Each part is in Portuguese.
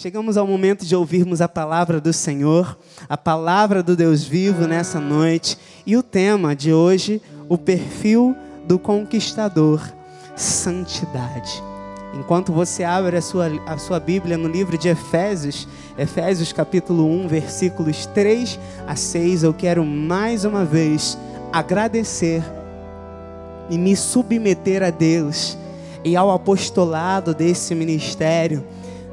Chegamos ao momento de ouvirmos a palavra do Senhor, a palavra do Deus vivo nessa noite. E o tema de hoje, o perfil do conquistador, santidade. Enquanto você abre a sua, a sua Bíblia no livro de Efésios, Efésios capítulo 1, versículos 3 a 6, eu quero mais uma vez agradecer e me submeter a Deus e ao apostolado desse ministério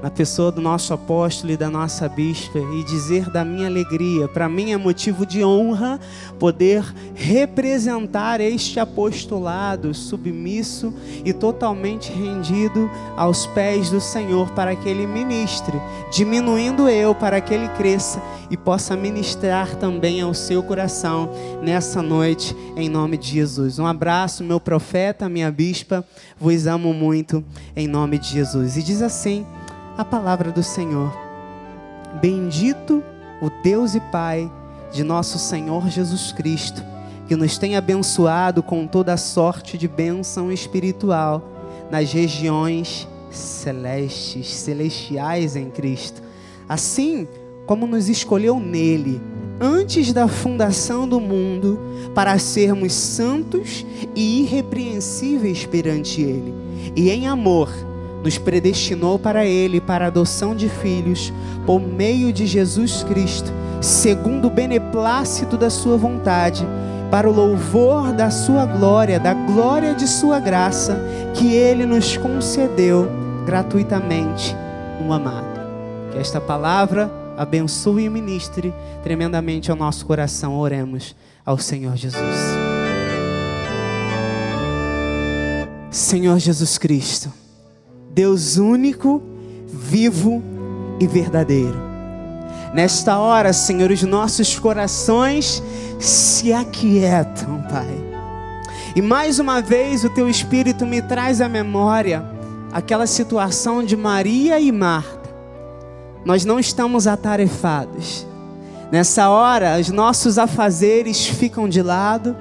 na pessoa do nosso apóstolo e da nossa bispa e dizer da minha alegria. Para mim é motivo de honra poder representar este apostolado submisso e totalmente rendido aos pés do Senhor para que ele ministre, diminuindo eu para que ele cresça e possa ministrar também ao seu coração nessa noite em nome de Jesus. Um abraço, meu profeta, minha bispa, vos amo muito em nome de Jesus. E diz assim: a palavra do Senhor. Bendito o Deus e Pai de nosso Senhor Jesus Cristo, que nos tem abençoado com toda sorte de bênção espiritual nas regiões celestes, celestiais em Cristo. Assim como nos escolheu nele, antes da fundação do mundo, para sermos santos e irrepreensíveis perante ele, e em amor nos predestinou para Ele, para a adoção de filhos, por meio de Jesus Cristo, segundo o beneplácito da Sua vontade, para o louvor da Sua glória, da glória de Sua graça, que Ele nos concedeu gratuitamente no amado. Que esta palavra abençoe e ministre tremendamente ao nosso coração. Oremos ao Senhor Jesus. Senhor Jesus Cristo Deus único, vivo e verdadeiro. Nesta hora, Senhor, os nossos corações se aquietam, Pai. E mais uma vez o Teu Espírito me traz à memória aquela situação de Maria e Marta. Nós não estamos atarefados. Nessa hora, os nossos afazeres ficam de lado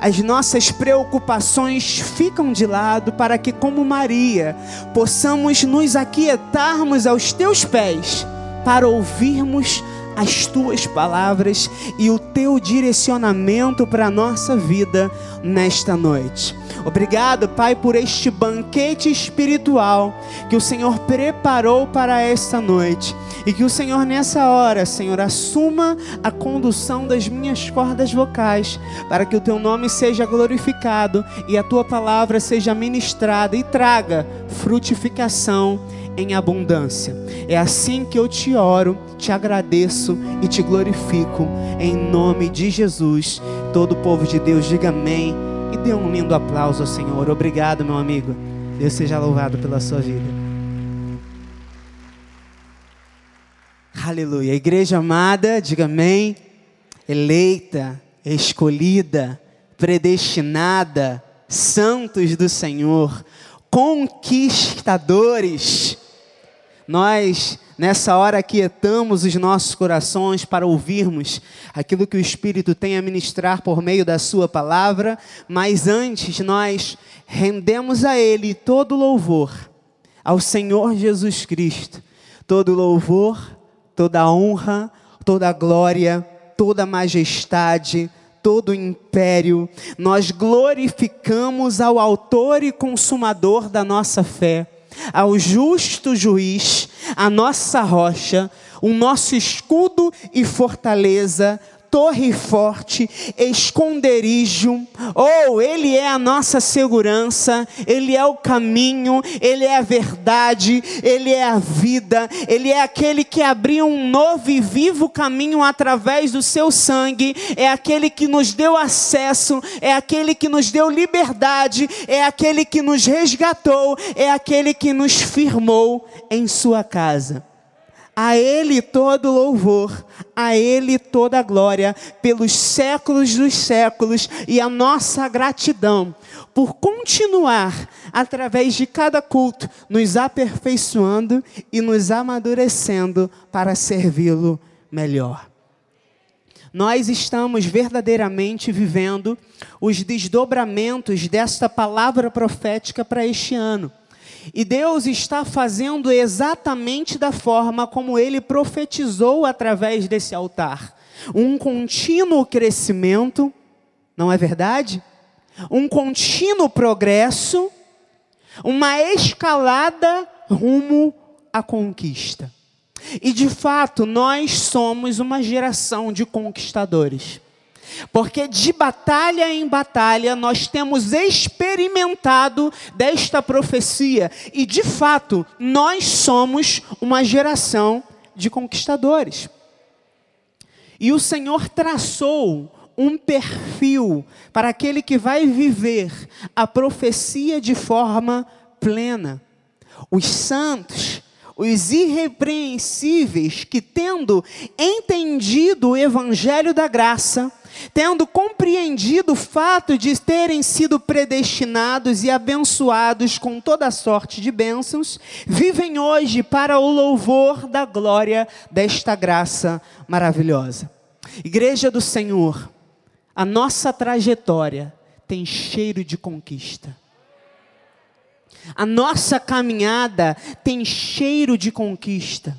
as nossas preocupações ficam de lado para que, como Maria, possamos nos aquietarmos aos teus pés para ouvirmos as tuas palavras e o teu direcionamento para a nossa vida nesta noite. Obrigado, Pai, por este banquete espiritual que o Senhor preparou para esta noite. E que o Senhor, nessa hora, Senhor, assuma a condução das minhas cordas vocais, para que o teu nome seja glorificado e a tua palavra seja ministrada e traga frutificação em abundância. É assim que eu te oro, te agradeço e te glorifico, em nome de Jesus. Todo o povo de Deus, diga amém e dê um lindo aplauso ao Senhor. Obrigado, meu amigo. Deus seja louvado pela sua vida. Aleluia. Igreja amada, diga amém. Eleita, escolhida, predestinada, santos do Senhor, conquistadores. Nós Nessa hora aquietamos os nossos corações para ouvirmos aquilo que o Espírito tem a ministrar por meio da Sua palavra, mas antes nós rendemos a Ele todo louvor, ao Senhor Jesus Cristo, todo louvor, toda honra, toda glória, toda majestade, todo o império, nós glorificamos ao Autor e Consumador da nossa fé ao justo juiz, a nossa rocha, o nosso escudo e fortaleza, torre forte, esconderijo. Oh, Ele é a nossa segurança, Ele é o caminho, Ele é a verdade, Ele é a vida, Ele é aquele que abriu um novo e vivo caminho através do seu sangue, é aquele que nos deu acesso, é aquele que nos deu liberdade, é aquele que nos resgatou, é aquele que nos firmou em Sua casa. A Ele todo louvor, a Ele toda glória, pelos séculos dos séculos, e a nossa gratidão por continuar, através de cada culto, nos aperfeiçoando e nos amadurecendo para servi-lo melhor. Nós estamos verdadeiramente vivendo os desdobramentos desta palavra profética para este ano. E Deus está fazendo exatamente da forma como ele profetizou através desse altar. Um contínuo crescimento, não é verdade? Um contínuo progresso, uma escalada rumo à conquista. E de fato, nós somos uma geração de conquistadores. Porque de batalha em batalha nós temos experimentado desta profecia e de fato nós somos uma geração de conquistadores. E o Senhor traçou um perfil para aquele que vai viver a profecia de forma plena. Os santos, os irrepreensíveis que, tendo entendido o evangelho da graça, tendo compreendido o fato de terem sido predestinados e abençoados com toda sorte de bênçãos, vivem hoje para o louvor da glória desta graça maravilhosa. Igreja do Senhor, a nossa trajetória tem cheiro de conquista. A nossa caminhada tem cheiro de conquista.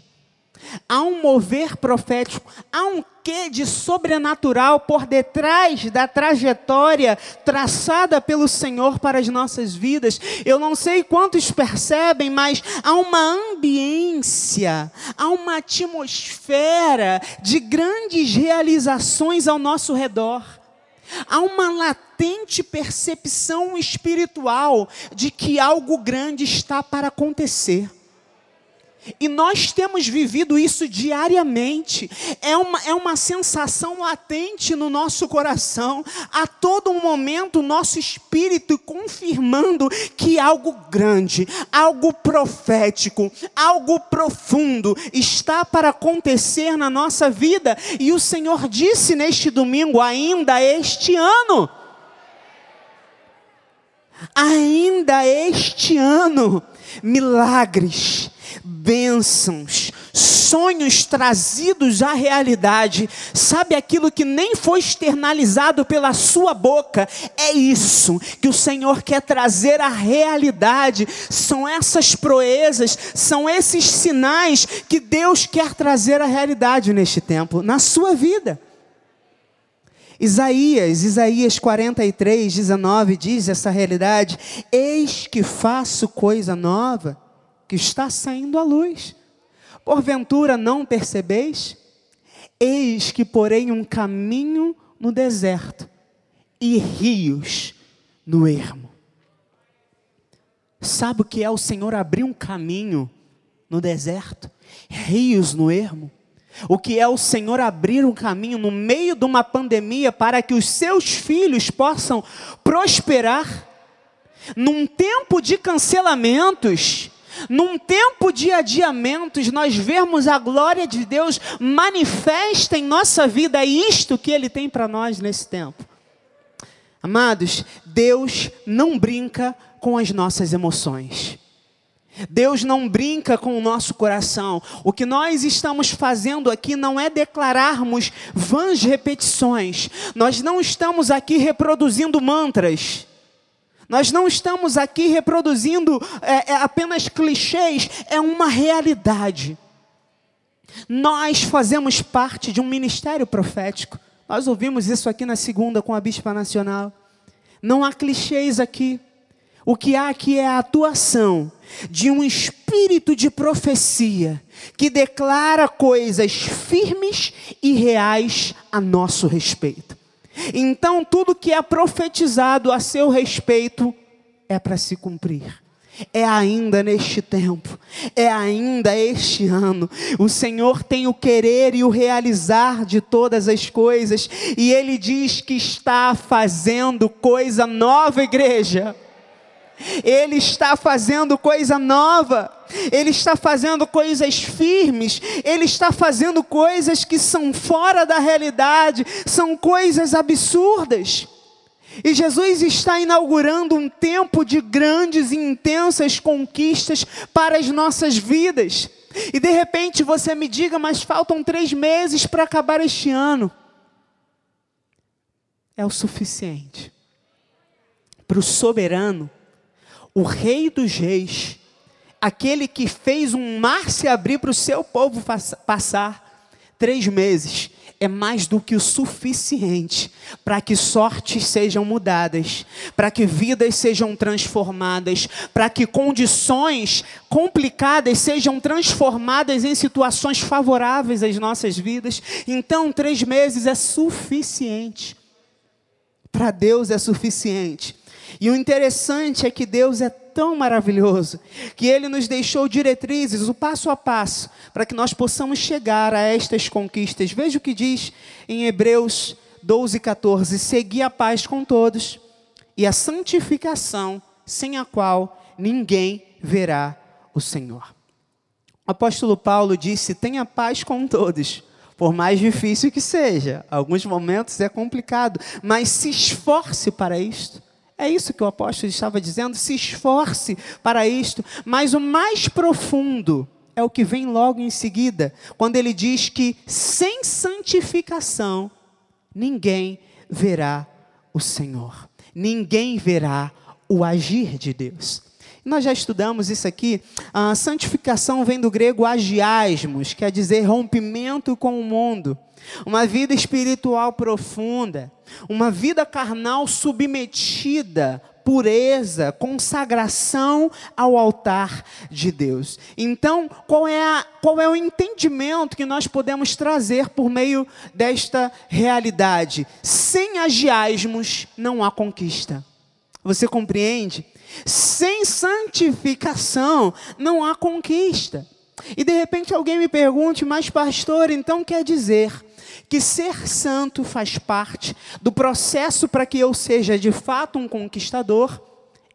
Há um mover profético, há um quê de sobrenatural por detrás da trajetória traçada pelo Senhor para as nossas vidas. Eu não sei quantos percebem, mas há uma ambiência, há uma atmosfera de grandes realizações ao nosso redor. Há uma latente percepção espiritual de que algo grande está para acontecer. E nós temos vivido isso diariamente. É uma, é uma sensação latente no nosso coração. A todo momento, nosso espírito confirmando que algo grande, algo profético, algo profundo está para acontecer na nossa vida. E o Senhor disse neste domingo, ainda este ano. Ainda este ano, milagres bênçãos, sonhos trazidos à realidade, sabe aquilo que nem foi externalizado pela sua boca, é isso que o Senhor quer trazer à realidade, são essas proezas, são esses sinais que Deus quer trazer à realidade neste tempo, na sua vida. Isaías, Isaías 43, 19 diz essa realidade: Eis que faço coisa nova que está saindo à luz. Porventura não percebeis? Eis que porém um caminho no deserto e rios no ermo. Sabe o que é o Senhor abrir um caminho no deserto, rios no ermo? O que é o Senhor abrir um caminho no meio de uma pandemia para que os seus filhos possam prosperar? Num tempo de cancelamentos, num tempo de adiamentos, nós vemos a glória de Deus manifesta em nossa vida isto que Ele tem para nós nesse tempo. Amados, Deus não brinca com as nossas emoções. Deus não brinca com o nosso coração. O que nós estamos fazendo aqui não é declararmos vãs repetições. Nós não estamos aqui reproduzindo mantras. Nós não estamos aqui reproduzindo é, é, apenas clichês, é uma realidade. Nós fazemos parte de um ministério profético. Nós ouvimos isso aqui na segunda com a Bispa Nacional. Não há clichês aqui. O que há aqui é a atuação de um espírito de profecia que declara coisas firmes e reais a nosso respeito. Então, tudo que é profetizado a seu respeito é para se cumprir. É ainda neste tempo, é ainda este ano. O Senhor tem o querer e o realizar de todas as coisas, e Ele diz que está fazendo coisa nova, igreja. Ele está fazendo coisa nova, Ele está fazendo coisas firmes, Ele está fazendo coisas que são fora da realidade, são coisas absurdas. E Jesus está inaugurando um tempo de grandes e intensas conquistas para as nossas vidas. E de repente você me diga, mas faltam três meses para acabar este ano. É o suficiente para o soberano o Rei dos Reis, aquele que fez um mar se abrir para o seu povo passar. Três meses é mais do que o suficiente para que sortes sejam mudadas, para que vidas sejam transformadas, para que condições complicadas sejam transformadas em situações favoráveis às nossas vidas. Então, três meses é suficiente. Para Deus é suficiente. E o interessante é que Deus é tão maravilhoso que Ele nos deixou diretrizes, o passo a passo, para que nós possamos chegar a estas conquistas. Veja o que diz em Hebreus 12, 14: Segui a paz com todos e a santificação, sem a qual ninguém verá o Senhor. O apóstolo Paulo disse: tenha paz com todos, por mais difícil que seja. Alguns momentos é complicado, mas se esforce para isto. É isso que o apóstolo estava dizendo, se esforce para isto, mas o mais profundo é o que vem logo em seguida, quando ele diz que sem santificação ninguém verá o Senhor, ninguém verá o agir de Deus. Nós já estudamos isso aqui. A santificação vem do grego agiasmos, quer dizer rompimento com o mundo. Uma vida espiritual profunda, uma vida carnal submetida, pureza, consagração ao altar de Deus. Então, qual é, a, qual é o entendimento que nós podemos trazer por meio desta realidade? Sem agiasmos não há conquista. Você compreende? Sem santificação não há conquista. E de repente alguém me pergunte, mas pastor, então quer dizer que ser santo faz parte do processo para que eu seja de fato um conquistador?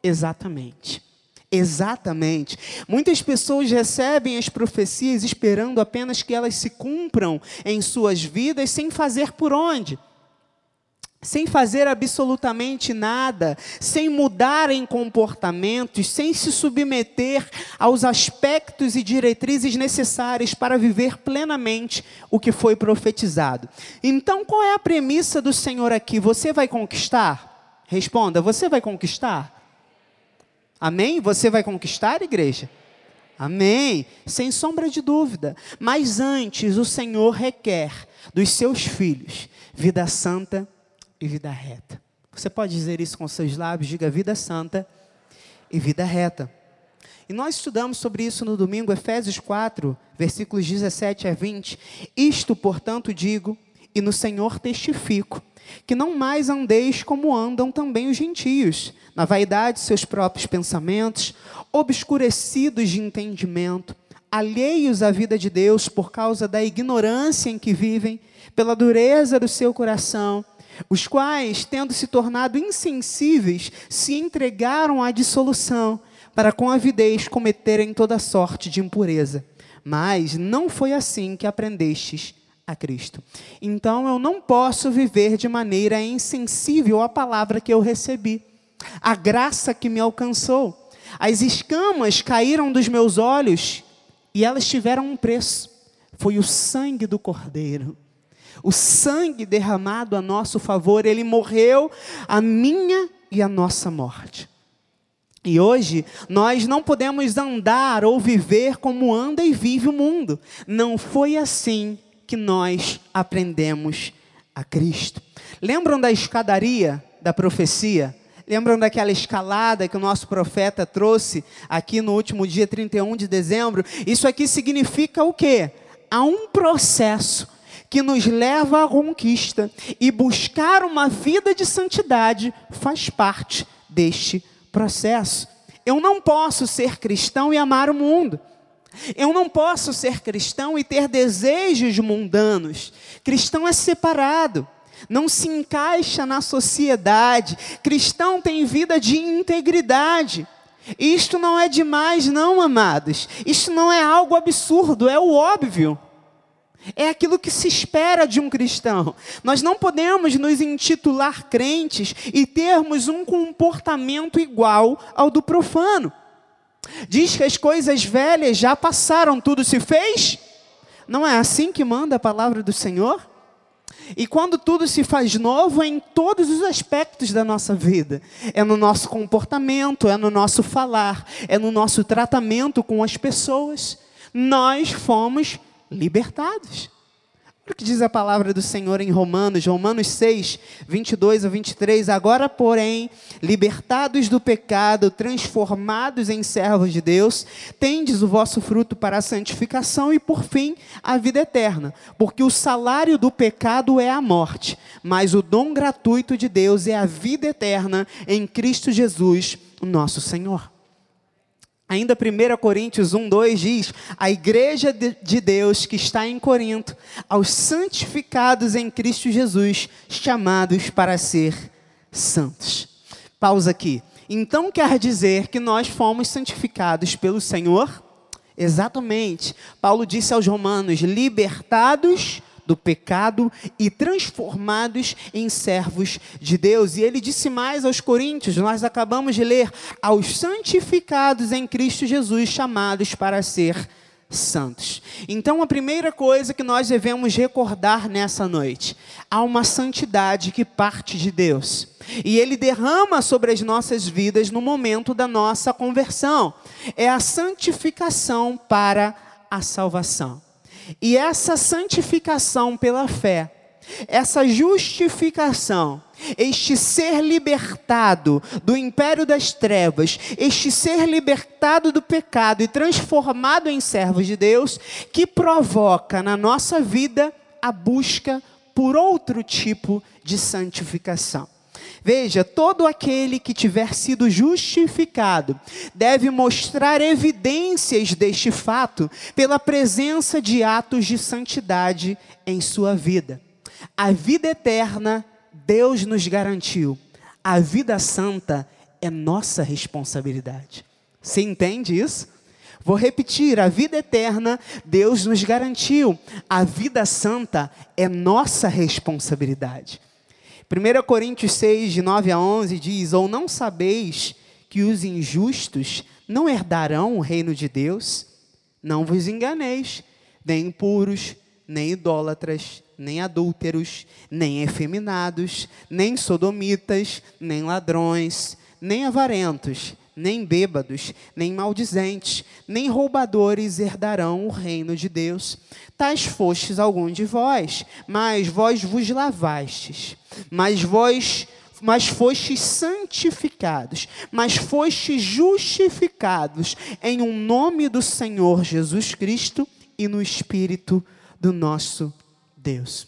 Exatamente. Exatamente. Muitas pessoas recebem as profecias esperando apenas que elas se cumpram em suas vidas sem fazer por onde sem fazer absolutamente nada, sem mudar em comportamentos, sem se submeter aos aspectos e diretrizes necessários para viver plenamente o que foi profetizado. Então, qual é a premissa do Senhor aqui? Você vai conquistar? Responda, você vai conquistar? Amém? Você vai conquistar, igreja? Amém. Sem sombra de dúvida. Mas antes, o Senhor requer dos seus filhos vida santa e vida reta. Você pode dizer isso com seus lábios, diga vida santa e vida reta. E nós estudamos sobre isso no domingo, Efésios 4, versículos 17 a 20. Isto, portanto, digo, e no Senhor testifico, que não mais andeis como andam também os gentios, na vaidade de seus próprios pensamentos, obscurecidos de entendimento, alheios à vida de Deus por causa da ignorância em que vivem, pela dureza do seu coração os quais, tendo se tornado insensíveis, se entregaram à dissolução, para com avidez cometerem toda sorte de impureza. Mas não foi assim que aprendestes a Cristo. Então eu não posso viver de maneira insensível à palavra que eu recebi, a graça que me alcançou. As escamas caíram dos meus olhos e elas tiveram um preço. Foi o sangue do Cordeiro o sangue derramado a nosso favor, ele morreu a minha e a nossa morte. E hoje nós não podemos andar ou viver como anda e vive o mundo. Não foi assim que nós aprendemos a Cristo. Lembram da escadaria da profecia? Lembram daquela escalada que o nosso profeta trouxe aqui no último dia 31 de dezembro? Isso aqui significa o quê? Há um processo que nos leva à conquista e buscar uma vida de santidade faz parte deste processo. Eu não posso ser cristão e amar o mundo. Eu não posso ser cristão e ter desejos mundanos. Cristão é separado, não se encaixa na sociedade. Cristão tem vida de integridade. Isto não é demais, não, amados. Isto não é algo absurdo, é o óbvio. É aquilo que se espera de um cristão. Nós não podemos nos intitular crentes e termos um comportamento igual ao do profano. Diz que as coisas velhas já passaram, tudo se fez? Não é assim que manda a palavra do Senhor? E quando tudo se faz novo, é em todos os aspectos da nossa vida. É no nosso comportamento, é no nosso falar, é no nosso tratamento com as pessoas. Nós fomos libertados. Olha o que diz a palavra do Senhor em Romanos, Romanos 6, 22 a 23. Agora, porém, libertados do pecado, transformados em servos de Deus, tendes o vosso fruto para a santificação e, por fim, a vida eterna. Porque o salário do pecado é a morte, mas o dom gratuito de Deus é a vida eterna em Cristo Jesus, nosso Senhor. Ainda 1 Coríntios 1, 2 diz: A igreja de Deus que está em Corinto, aos santificados em Cristo Jesus, chamados para ser santos. Pausa aqui. Então quer dizer que nós fomos santificados pelo Senhor? Exatamente. Paulo disse aos Romanos: libertados do pecado e transformados em servos de Deus. E ele disse mais aos Coríntios, nós acabamos de ler, aos santificados em Cristo Jesus, chamados para ser santos. Então, a primeira coisa que nós devemos recordar nessa noite, há uma santidade que parte de Deus. E ele derrama sobre as nossas vidas no momento da nossa conversão. É a santificação para a salvação. E essa santificação pela fé, essa justificação, este ser libertado do império das trevas, este ser libertado do pecado e transformado em servos de Deus, que provoca na nossa vida a busca por outro tipo de santificação. Veja, todo aquele que tiver sido justificado deve mostrar evidências deste fato pela presença de atos de santidade em sua vida. A vida eterna Deus nos garantiu. A vida santa é nossa responsabilidade. Você entende isso? Vou repetir: a vida eterna Deus nos garantiu. A vida santa é nossa responsabilidade. 1 Coríntios 6, de 9 a 11 diz: Ou não sabeis que os injustos não herdarão o reino de Deus? Não vos enganeis, nem impuros, nem idólatras, nem adúlteros, nem efeminados, nem sodomitas, nem ladrões, nem avarentos, nem bêbados, nem maldizentes, nem roubadores herdarão o reino de Deus. Tais fostes algum de vós, mas vós vos lavastes, mas vós mas fostes santificados, mas fostes justificados em um nome do Senhor Jesus Cristo e no Espírito do nosso Deus.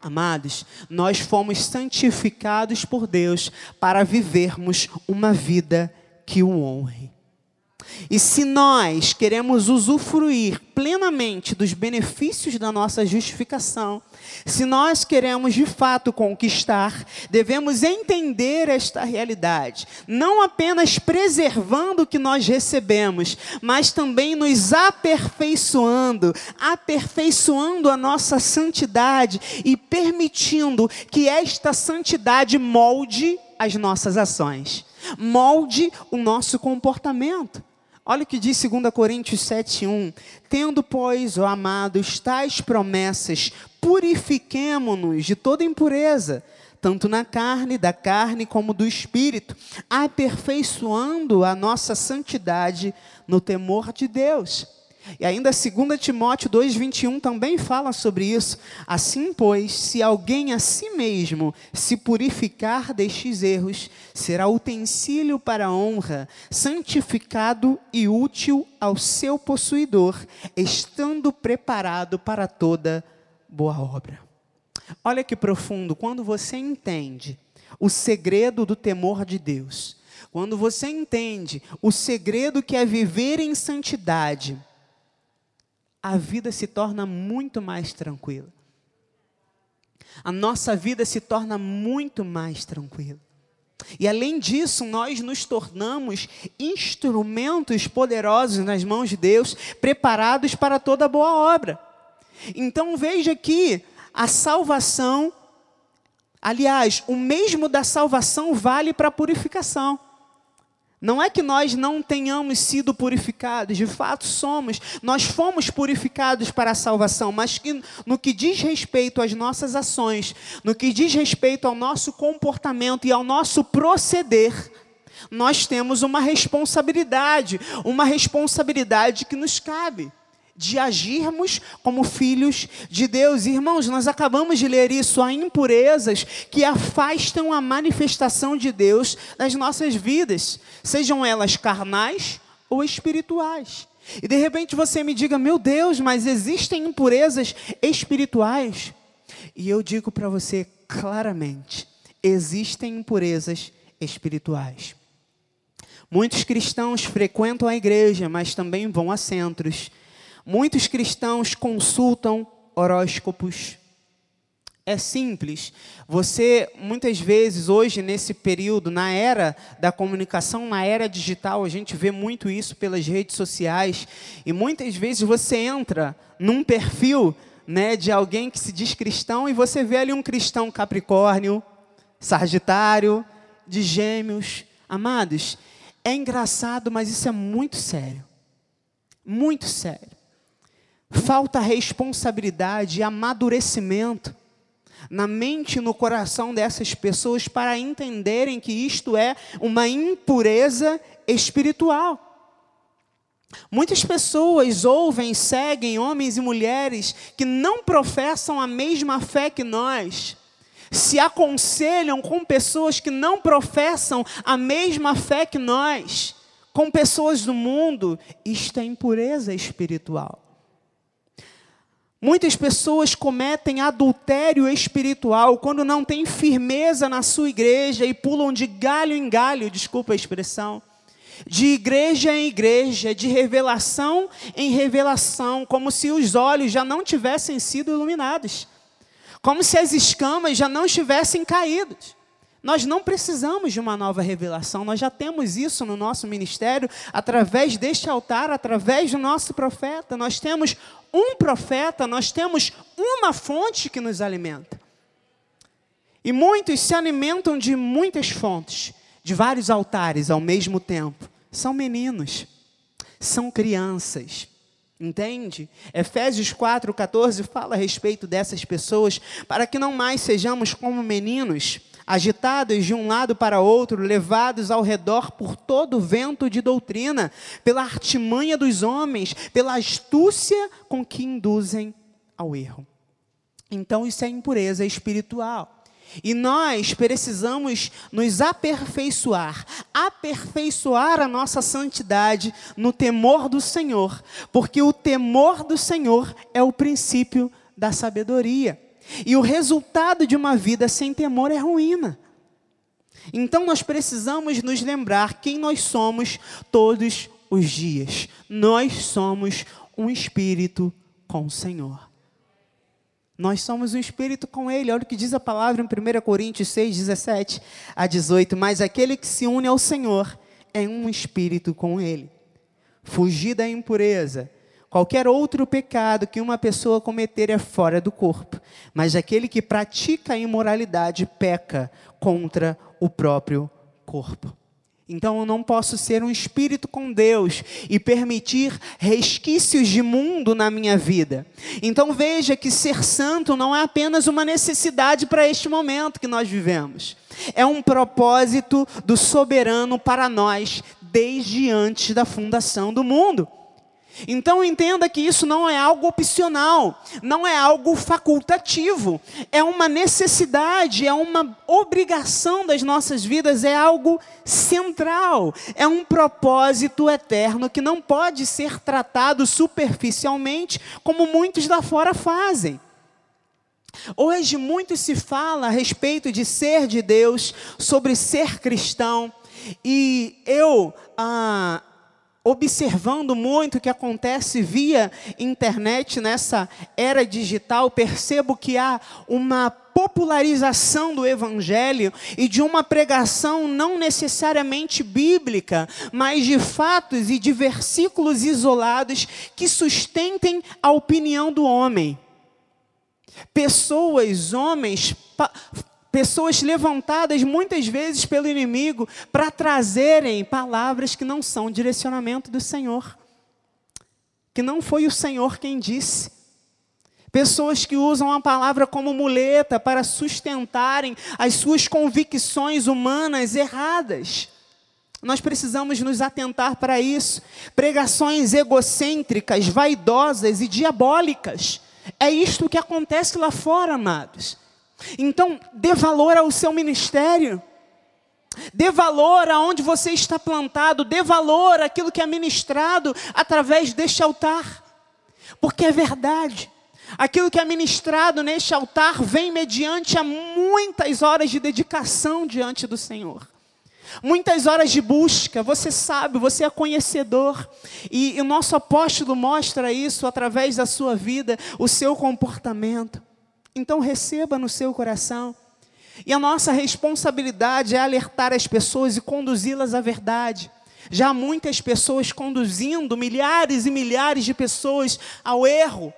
Amados, nós fomos santificados por Deus para vivermos uma vida que o honre. E se nós queremos usufruir plenamente dos benefícios da nossa justificação, se nós queremos de fato conquistar, devemos entender esta realidade, não apenas preservando o que nós recebemos, mas também nos aperfeiçoando, aperfeiçoando a nossa santidade e permitindo que esta santidade molde as nossas ações, molde o nosso comportamento. Olha o que diz 2 Coríntios 7,1: Tendo, pois, ó amados, tais promessas, purifiquemo-nos de toda impureza, tanto na carne, da carne, como do espírito, aperfeiçoando a nossa santidade no temor de Deus. E ainda 2 Timóteo 2,21 também fala sobre isso. Assim, pois, se alguém a si mesmo se purificar destes erros, será utensílio para a honra, santificado e útil ao seu possuidor, estando preparado para toda boa obra. Olha que profundo, quando você entende o segredo do temor de Deus, quando você entende o segredo que é viver em santidade, a vida se torna muito mais tranquila. A nossa vida se torna muito mais tranquila. E além disso, nós nos tornamos instrumentos poderosos nas mãos de Deus, preparados para toda boa obra. Então veja que a salvação, aliás, o mesmo da salvação vale para a purificação. Não é que nós não tenhamos sido purificados, de fato somos, nós fomos purificados para a salvação, mas que no que diz respeito às nossas ações, no que diz respeito ao nosso comportamento e ao nosso proceder, nós temos uma responsabilidade, uma responsabilidade que nos cabe de agirmos como filhos de Deus. Irmãos, nós acabamos de ler isso, há impurezas que afastam a manifestação de Deus das nossas vidas, sejam elas carnais ou espirituais. E de repente você me diga, meu Deus, mas existem impurezas espirituais? E eu digo para você claramente: existem impurezas espirituais. Muitos cristãos frequentam a igreja, mas também vão a centros Muitos cristãos consultam horóscopos. É simples. Você, muitas vezes, hoje, nesse período, na era da comunicação, na era digital, a gente vê muito isso pelas redes sociais. E muitas vezes você entra num perfil né, de alguém que se diz cristão e você vê ali um cristão Capricórnio, Sagitário, de Gêmeos. Amados, é engraçado, mas isso é muito sério. Muito sério. Falta responsabilidade e amadurecimento na mente e no coração dessas pessoas para entenderem que isto é uma impureza espiritual. Muitas pessoas ouvem seguem homens e mulheres que não professam a mesma fé que nós, se aconselham com pessoas que não professam a mesma fé que nós, com pessoas do mundo, isto é impureza espiritual. Muitas pessoas cometem adultério espiritual quando não têm firmeza na sua igreja e pulam de galho em galho, desculpa a expressão, de igreja em igreja, de revelação em revelação, como se os olhos já não tivessem sido iluminados, como se as escamas já não estivessem caídas. Nós não precisamos de uma nova revelação, nós já temos isso no nosso ministério, através deste altar, através do nosso profeta. Nós temos um profeta, nós temos uma fonte que nos alimenta. E muitos se alimentam de muitas fontes, de vários altares ao mesmo tempo. São meninos, são crianças. Entende? Efésios 4,14 fala a respeito dessas pessoas, para que não mais sejamos como meninos agitados de um lado para outro, levados ao redor por todo o vento de doutrina, pela artimanha dos homens, pela astúcia com que induzem ao erro. Então, isso é impureza espiritual. E nós precisamos nos aperfeiçoar, aperfeiçoar a nossa santidade no temor do Senhor, porque o temor do Senhor é o princípio da sabedoria. E o resultado de uma vida sem temor é ruína. Então nós precisamos nos lembrar quem nós somos todos os dias. Nós somos um espírito com o Senhor. Nós somos um espírito com Ele. Olha o que diz a palavra em 1 Coríntios 6, 17 a 18. Mas aquele que se une ao Senhor é um espírito com Ele. Fugir da impureza Qualquer outro pecado que uma pessoa cometer é fora do corpo, mas aquele que pratica a imoralidade peca contra o próprio corpo. Então eu não posso ser um espírito com Deus e permitir resquícios de mundo na minha vida. Então veja que ser santo não é apenas uma necessidade para este momento que nós vivemos. É um propósito do soberano para nós desde antes da fundação do mundo. Então entenda que isso não é algo opcional, não é algo facultativo, é uma necessidade, é uma obrigação das nossas vidas, é algo central, é um propósito eterno que não pode ser tratado superficialmente como muitos lá fora fazem. Hoje muito se fala a respeito de ser de Deus, sobre ser cristão, e eu ah, observando muito o que acontece via internet nessa era digital, percebo que há uma popularização do evangelho e de uma pregação não necessariamente bíblica, mas de fatos e de versículos isolados que sustentem a opinião do homem. Pessoas, homens, Pessoas levantadas muitas vezes pelo inimigo para trazerem palavras que não são direcionamento do Senhor, que não foi o Senhor quem disse. Pessoas que usam a palavra como muleta para sustentarem as suas convicções humanas erradas. Nós precisamos nos atentar para isso. Pregações egocêntricas, vaidosas e diabólicas. É isto que acontece lá fora, amados. Então, dê valor ao seu ministério. Dê valor aonde você está plantado, dê valor àquilo que é ministrado através deste altar. Porque é verdade. Aquilo que é ministrado neste altar vem mediante a muitas horas de dedicação diante do Senhor. Muitas horas de busca, você sabe, você é conhecedor, e, e o nosso apóstolo mostra isso através da sua vida, o seu comportamento. Então, receba no seu coração. E a nossa responsabilidade é alertar as pessoas e conduzi-las à verdade. Já há muitas pessoas conduzindo milhares e milhares de pessoas ao erro,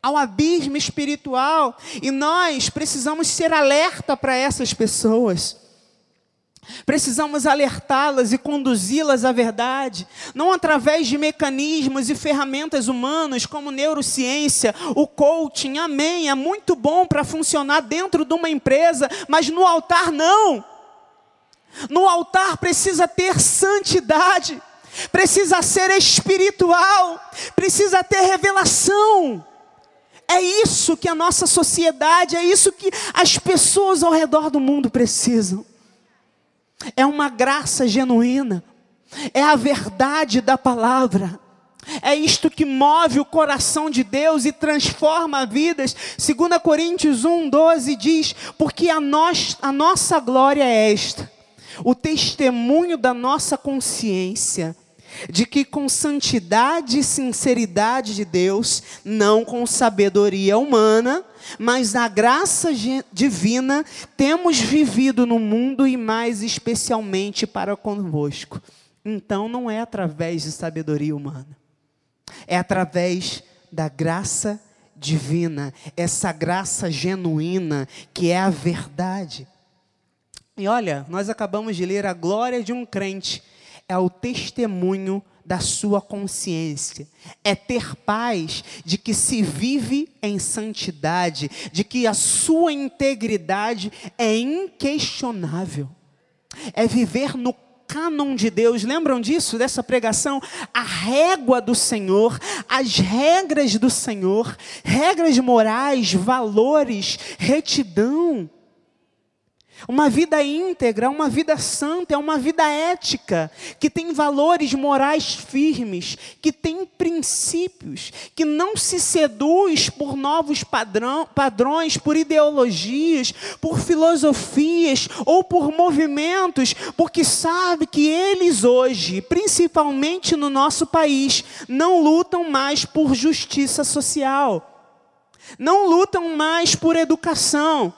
ao abismo espiritual, e nós precisamos ser alerta para essas pessoas. Precisamos alertá-las e conduzi-las à verdade, não através de mecanismos e ferramentas humanos como neurociência, o coaching, amém, é muito bom para funcionar dentro de uma empresa, mas no altar não. No altar precisa ter santidade, precisa ser espiritual, precisa ter revelação. É isso que a nossa sociedade, é isso que as pessoas ao redor do mundo precisam é uma graça genuína, é a verdade da palavra. É isto que move o coração de Deus e transforma vidas. 2 Coríntios 1, 12 diz: Porque a, nós, a nossa glória é esta, o testemunho da nossa consciência, de que com santidade e sinceridade de Deus, não com sabedoria humana, mas na graça divina temos vivido no mundo e mais especialmente para convosco. Então não é através de sabedoria humana, é através da graça divina, essa graça genuína que é a verdade. E olha, nós acabamos de ler a glória de um crente, é o testemunho da sua consciência, é ter paz de que se vive em santidade, de que a sua integridade é inquestionável, é viver no cânon de Deus. Lembram disso, dessa pregação? A régua do Senhor, as regras do Senhor, regras morais, valores, retidão. Uma vida íntegra, uma vida santa, é uma vida ética, que tem valores morais firmes, que tem princípios, que não se seduz por novos padrão, padrões, por ideologias, por filosofias ou por movimentos, porque sabe que eles hoje, principalmente no nosso país, não lutam mais por justiça social, não lutam mais por educação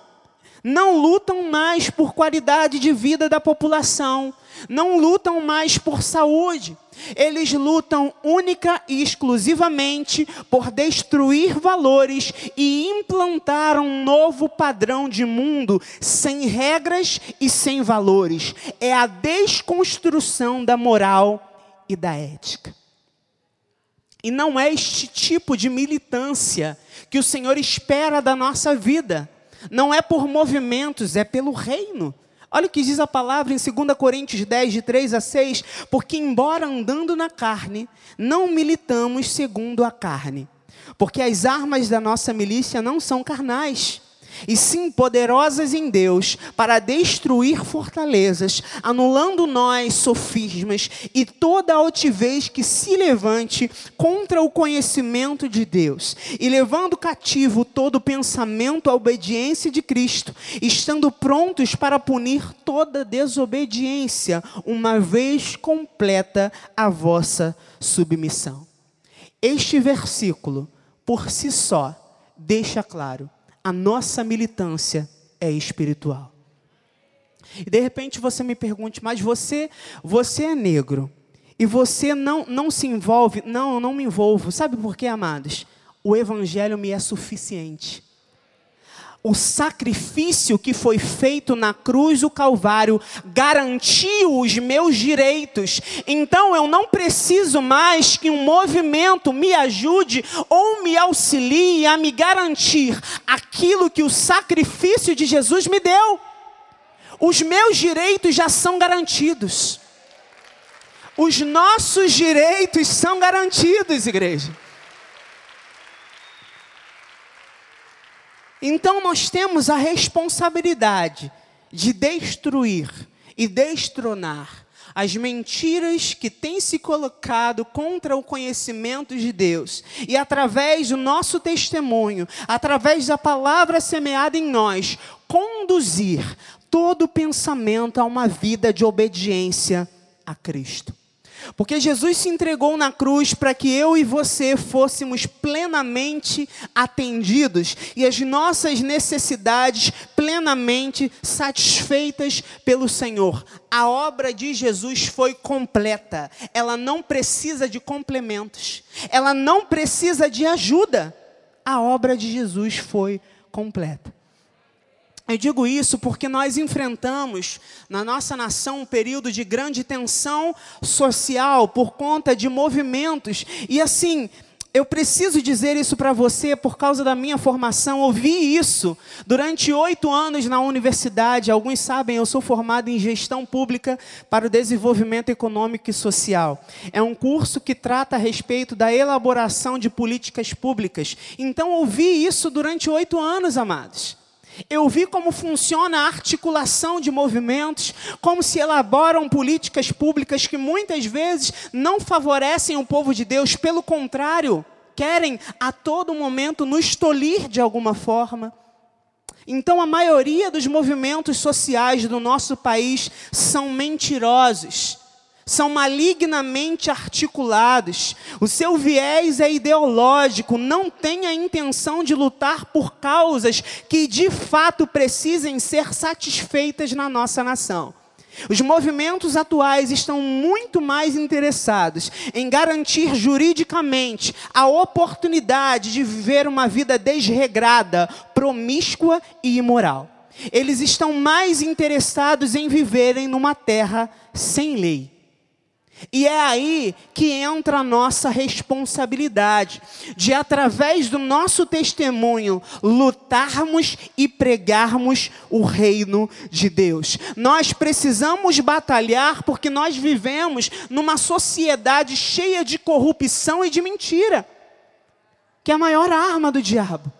não lutam mais por qualidade de vida da população, não lutam mais por saúde. Eles lutam única e exclusivamente por destruir valores e implantar um novo padrão de mundo sem regras e sem valores. É a desconstrução da moral e da ética. E não é este tipo de militância que o Senhor espera da nossa vida. Não é por movimentos, é pelo reino. Olha o que diz a palavra em 2 Coríntios 10, de 3 a 6. Porque, embora andando na carne, não militamos segundo a carne. Porque as armas da nossa milícia não são carnais e sim poderosas em Deus para destruir fortalezas, anulando nós sofismas e toda altivez que se levante contra o conhecimento de Deus, e levando cativo todo pensamento à obediência de Cristo, estando prontos para punir toda desobediência, uma vez completa a vossa submissão. Este versículo, por si só, deixa claro a nossa militância é espiritual. E de repente você me pergunte, mas você, você é negro e você não, não se envolve? Não, eu não me envolvo. Sabe por quê, amados? O evangelho me é suficiente. O sacrifício que foi feito na cruz do Calvário garantiu os meus direitos. Então eu não preciso mais que um movimento me ajude ou me auxilie a me garantir aquilo que o sacrifício de Jesus me deu. Os meus direitos já são garantidos. Os nossos direitos são garantidos, igreja. Então nós temos a responsabilidade de destruir e destronar as mentiras que têm se colocado contra o conhecimento de Deus. E através do nosso testemunho, através da palavra semeada em nós, conduzir todo pensamento a uma vida de obediência a Cristo. Porque Jesus se entregou na cruz para que eu e você fôssemos plenamente atendidos e as nossas necessidades plenamente satisfeitas pelo Senhor. A obra de Jesus foi completa. Ela não precisa de complementos. Ela não precisa de ajuda. A obra de Jesus foi completa. Eu digo isso porque nós enfrentamos na nossa nação um período de grande tensão social por conta de movimentos. E assim, eu preciso dizer isso para você por causa da minha formação. Ouvi isso durante oito anos na universidade. Alguns sabem, eu sou formado em gestão pública para o desenvolvimento econômico e social. É um curso que trata a respeito da elaboração de políticas públicas. Então, ouvi isso durante oito anos, amados. Eu vi como funciona a articulação de movimentos, como se elaboram políticas públicas que muitas vezes não favorecem o povo de Deus, pelo contrário, querem a todo momento nos tolir de alguma forma. Então, a maioria dos movimentos sociais do nosso país são mentirosos são malignamente articulados. O seu viés é ideológico, não tem a intenção de lutar por causas que de fato precisem ser satisfeitas na nossa nação. Os movimentos atuais estão muito mais interessados em garantir juridicamente a oportunidade de viver uma vida desregrada, promíscua e imoral. Eles estão mais interessados em viverem numa terra sem lei. E é aí que entra a nossa responsabilidade de, através do nosso testemunho, lutarmos e pregarmos o reino de Deus. Nós precisamos batalhar porque nós vivemos numa sociedade cheia de corrupção e de mentira, que é a maior arma do diabo.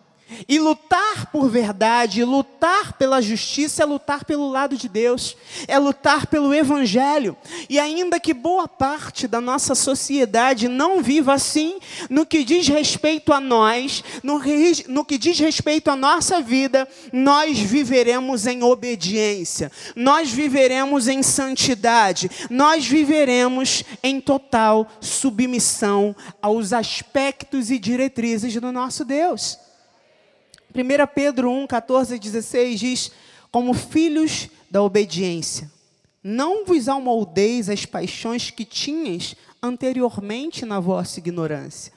E lutar por verdade, lutar pela justiça é lutar pelo lado de Deus, é lutar pelo Evangelho. E ainda que boa parte da nossa sociedade não viva assim, no que diz respeito a nós, no, no que diz respeito à nossa vida, nós viveremos em obediência, nós viveremos em santidade, nós viveremos em total submissão aos aspectos e diretrizes do nosso Deus. 1 Pedro 1, 14 e 16 diz: Como filhos da obediência, não vos amoldeis as paixões que tinhas anteriormente na vossa ignorância.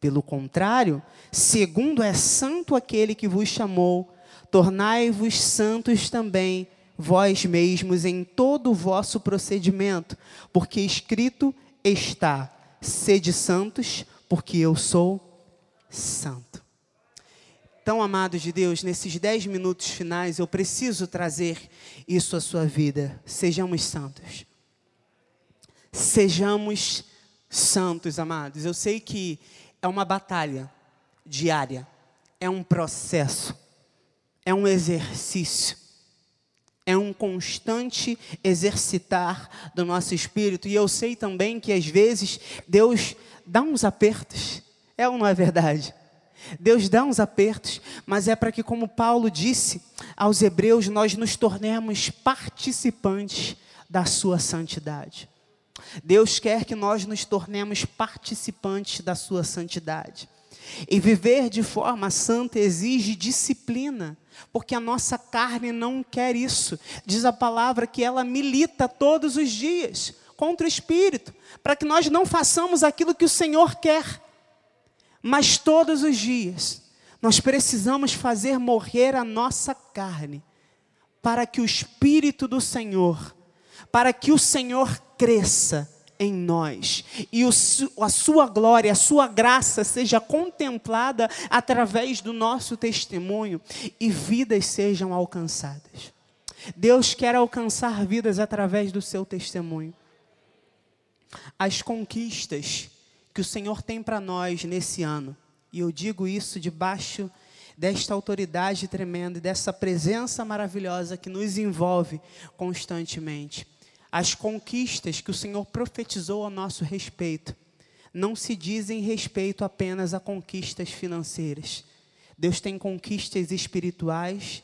Pelo contrário, segundo é santo aquele que vos chamou, tornai-vos santos também vós mesmos em todo o vosso procedimento, porque escrito está: sede santos, porque eu sou santo. Então, amados de Deus, nesses dez minutos finais, eu preciso trazer isso à sua vida. Sejamos santos. Sejamos santos, amados. Eu sei que é uma batalha diária, é um processo, é um exercício, é um constante exercitar do nosso espírito. E eu sei também que às vezes Deus dá uns apertos, é ou não é verdade? Deus dá uns apertos, mas é para que, como Paulo disse aos Hebreus, nós nos tornemos participantes da Sua santidade. Deus quer que nós nos tornemos participantes da Sua santidade. E viver de forma santa exige disciplina, porque a nossa carne não quer isso. Diz a palavra que ela milita todos os dias contra o espírito, para que nós não façamos aquilo que o Senhor quer. Mas todos os dias Nós precisamos fazer morrer a nossa carne, para que o Espírito do Senhor, para que o Senhor cresça em nós e o, a sua glória, a sua graça seja contemplada através do nosso testemunho e vidas sejam alcançadas. Deus quer alcançar vidas através do seu testemunho. As conquistas que o Senhor tem para nós nesse ano, e eu digo isso debaixo desta autoridade tremenda e dessa presença maravilhosa que nos envolve constantemente as conquistas que o Senhor profetizou a nosso respeito não se dizem respeito apenas a conquistas financeiras. Deus tem conquistas espirituais,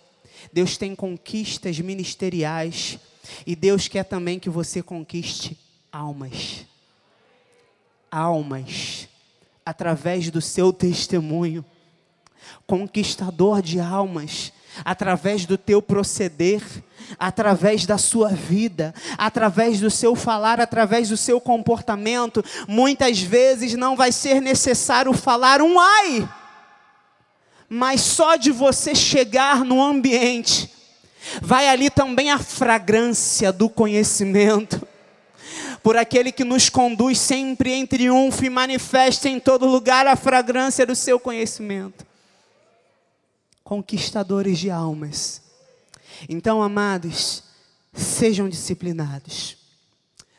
Deus tem conquistas ministeriais e Deus quer também que você conquiste almas. Almas através do seu testemunho. Conquistador de almas através do teu proceder, através da sua vida, através do seu falar, através do seu comportamento. Muitas vezes não vai ser necessário falar um ai, mas só de você chegar no ambiente, vai ali também a fragrância do conhecimento. Por aquele que nos conduz sempre em triunfo e manifesta em todo lugar a fragrância do seu conhecimento conquistadores de almas. Então, amados, sejam disciplinados.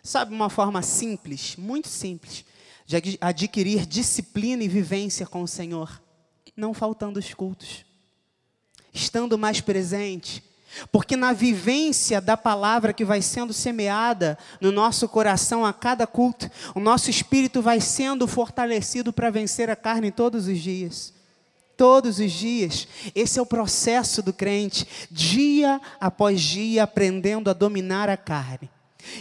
Sabe uma forma simples, muito simples, de adquirir disciplina e vivência com o Senhor? Não faltando os cultos, estando mais presente, porque na vivência da palavra que vai sendo semeada no nosso coração a cada culto, o nosso espírito vai sendo fortalecido para vencer a carne todos os dias todos os dias. Esse é o processo do crente, dia após dia, aprendendo a dominar a carne.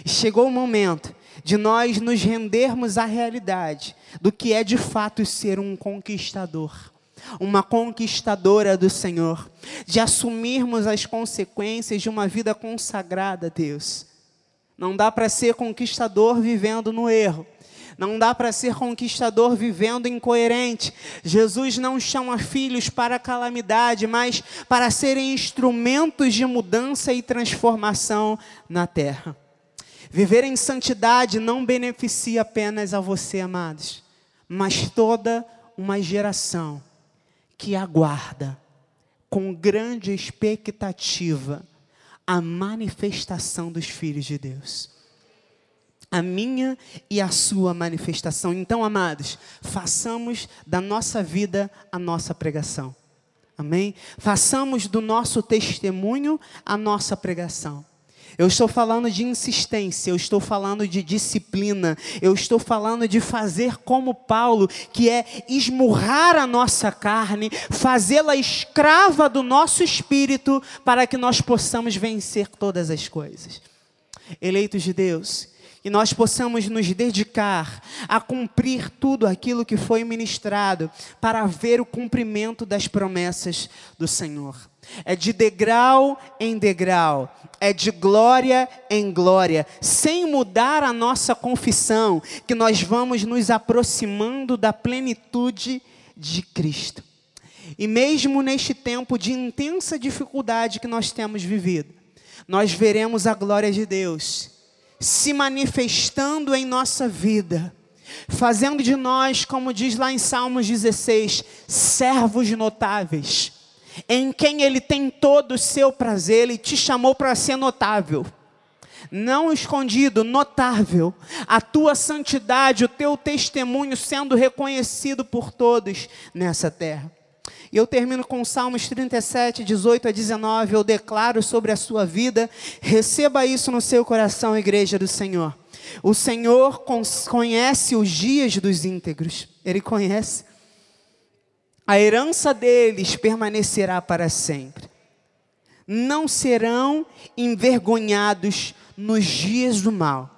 Chegou o momento de nós nos rendermos à realidade do que é de fato ser um conquistador, uma conquistadora do Senhor, de assumirmos as consequências de uma vida consagrada a Deus. Não dá para ser conquistador vivendo no erro. Não dá para ser conquistador vivendo incoerente. Jesus não chama filhos para calamidade, mas para serem instrumentos de mudança e transformação na terra. Viver em santidade não beneficia apenas a você, amados, mas toda uma geração que aguarda com grande expectativa a manifestação dos filhos de Deus a minha e a sua manifestação. Então, amados, façamos da nossa vida a nossa pregação. Amém? Façamos do nosso testemunho a nossa pregação. Eu estou falando de insistência, eu estou falando de disciplina, eu estou falando de fazer como Paulo, que é esmurrar a nossa carne, fazê-la escrava do nosso espírito, para que nós possamos vencer todas as coisas. Eleitos de Deus, e nós possamos nos dedicar a cumprir tudo aquilo que foi ministrado para ver o cumprimento das promessas do Senhor. É de degrau em degrau, é de glória em glória, sem mudar a nossa confissão, que nós vamos nos aproximando da plenitude de Cristo. E mesmo neste tempo de intensa dificuldade que nós temos vivido, nós veremos a glória de Deus se manifestando em nossa vida, fazendo de nós, como diz lá em Salmos 16, servos notáveis, em quem Ele tem todo o seu prazer, Ele te chamou para ser notável. Não escondido, notável, a tua santidade, o teu testemunho sendo reconhecido por todos nessa terra. E eu termino com Salmos 37, 18 a 19. Eu declaro sobre a sua vida. Receba isso no seu coração, igreja do Senhor. O Senhor conhece os dias dos íntegros. Ele conhece. A herança deles permanecerá para sempre. Não serão envergonhados nos dias do mal,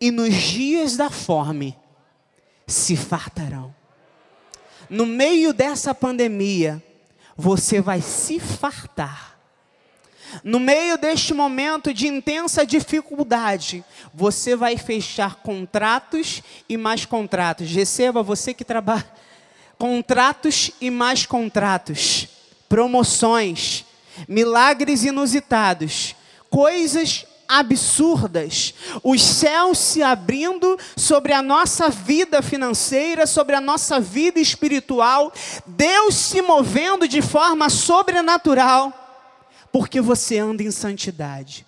e nos dias da fome se fartarão no meio dessa pandemia, você vai se fartar. No meio deste momento de intensa dificuldade, você vai fechar contratos e mais contratos. Receba você que trabalha contratos e mais contratos, promoções, milagres inusitados, coisas absurdas, os céus se abrindo sobre a nossa vida financeira, sobre a nossa vida espiritual, Deus se movendo de forma sobrenatural, porque você anda em santidade,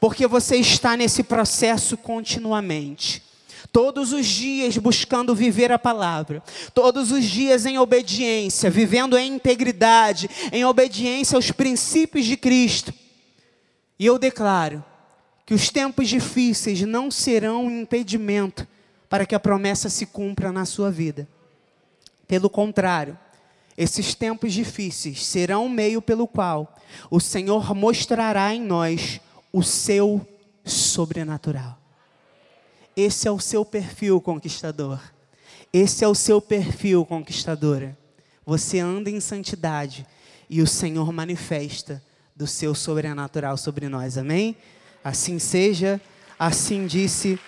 porque você está nesse processo continuamente. Todos os dias buscando viver a palavra, todos os dias em obediência, vivendo em integridade, em obediência aos princípios de Cristo. E eu declaro que os tempos difíceis não serão um impedimento para que a promessa se cumpra na sua vida. Pelo contrário, esses tempos difíceis serão um meio pelo qual o Senhor mostrará em nós o seu sobrenatural. Esse é o seu perfil conquistador. Esse é o seu perfil conquistadora. Você anda em santidade e o Senhor manifesta do seu sobrenatural sobre nós. Amém? Assim seja, assim disse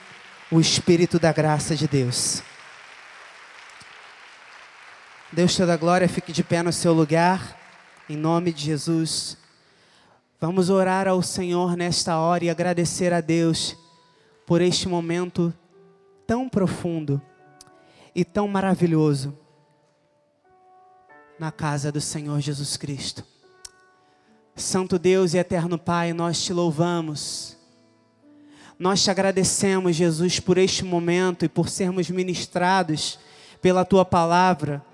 o Espírito da graça de Deus. Deus toda glória, fique de pé no seu lugar, em nome de Jesus. Vamos orar ao Senhor nesta hora e agradecer a Deus por este momento tão profundo e tão maravilhoso na casa do Senhor Jesus Cristo. Santo Deus e eterno Pai, nós te louvamos. Nós te agradecemos, Jesus, por este momento e por sermos ministrados pela tua palavra,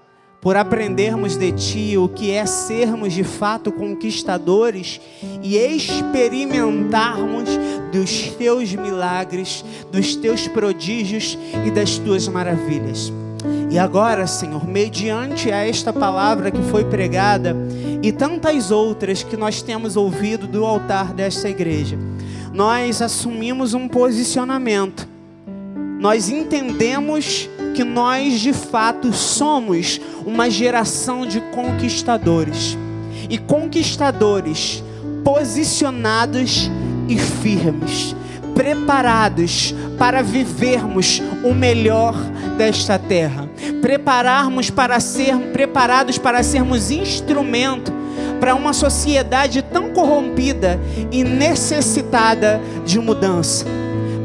por aprendermos de ti o que é sermos de fato conquistadores e experimentarmos dos teus milagres, dos teus prodígios e das tuas maravilhas. E agora, Senhor, mediante a esta palavra que foi pregada e tantas outras que nós temos ouvido do altar desta igreja, nós assumimos um posicionamento. Nós entendemos que nós de fato somos uma geração de conquistadores. E conquistadores posicionados e firmes preparados para vivermos o melhor desta terra, prepararmos para ser preparados para sermos instrumento para uma sociedade tão corrompida e necessitada de mudança.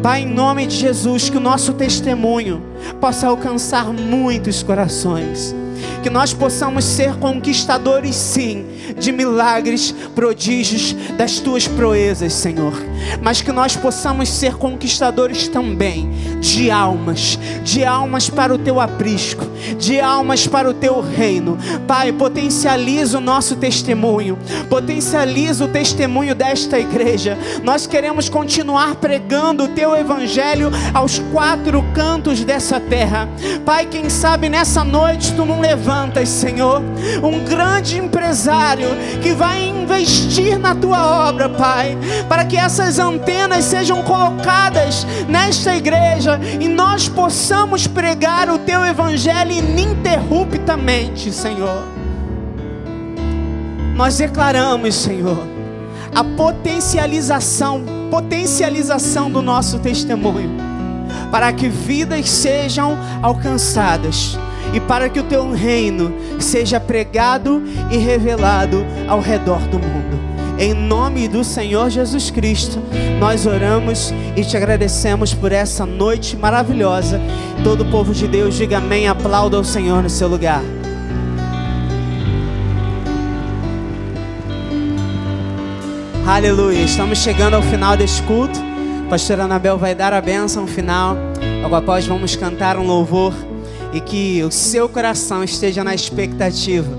Pai, em nome de Jesus, que o nosso testemunho possa alcançar muitos corações que nós possamos ser conquistadores, sim, de milagres, prodígios, das tuas proezas, Senhor, mas que nós possamos ser conquistadores também de almas, de almas para o teu aprisco, de almas para o teu reino. Pai, potencializa o nosso testemunho, potencializa o testemunho desta igreja. Nós queremos continuar pregando o teu evangelho aos quatro cantos dessa terra. Pai, quem sabe nessa noite tu não levantas, Senhor, um grande empresário que vai investir na tua obra, Pai, para que essas antenas sejam colocadas nesta igreja e nós possamos pregar o teu evangelho ininterruptamente, Senhor. Nós declaramos, Senhor, a potencialização, potencialização do nosso testemunho, para que vidas sejam alcançadas e para que o teu reino seja pregado e revelado ao redor do mundo. Em nome do Senhor Jesus Cristo, nós oramos e te agradecemos por essa noite maravilhosa. Todo o povo de Deus, diga amém, aplauda o Senhor no seu lugar. Aleluia, estamos chegando ao final deste culto. Pastora Anabel vai dar a bênção final. Logo após, vamos cantar um louvor e que o seu coração esteja na expectativa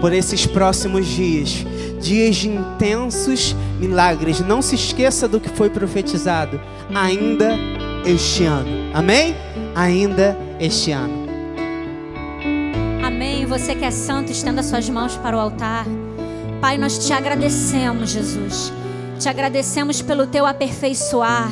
por esses próximos dias dias de intensos milagres. Não se esqueça do que foi profetizado ainda este ano. Amém? Ainda este ano. Amém. Você que é santo, estenda suas mãos para o altar. Pai, nós te agradecemos, Jesus. Te agradecemos pelo teu aperfeiçoar.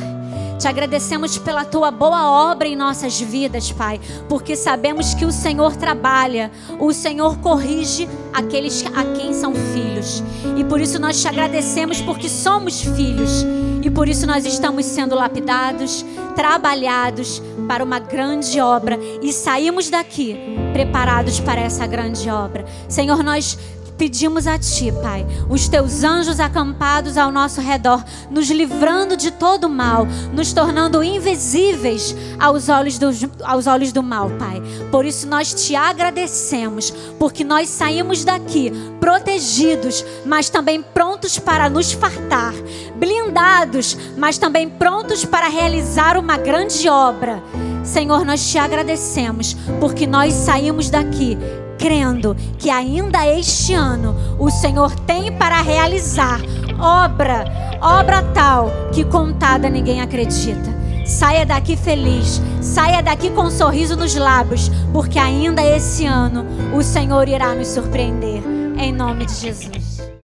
Te agradecemos pela tua boa obra em nossas vidas, Pai, porque sabemos que o Senhor trabalha, o Senhor corrige aqueles a quem são filhos. E por isso nós te agradecemos porque somos filhos. E por isso nós estamos sendo lapidados, trabalhados para uma grande obra e saímos daqui preparados para essa grande obra. Senhor, nós pedimos a Ti, Pai, os Teus anjos acampados ao nosso redor, nos livrando de todo mal, nos tornando invisíveis aos olhos do, aos olhos do mal, Pai. Por isso nós Te agradecemos, porque nós saímos daqui protegidos, mas também prontos para nos fartar, blindados, mas também prontos para realizar uma grande obra. Senhor, nós te agradecemos, porque nós saímos daqui crendo que ainda este ano o Senhor tem para realizar obra, obra tal que contada ninguém acredita. Saia daqui feliz, saia daqui com um sorriso nos lábios, porque ainda esse ano o Senhor irá nos surpreender. Em nome de Jesus.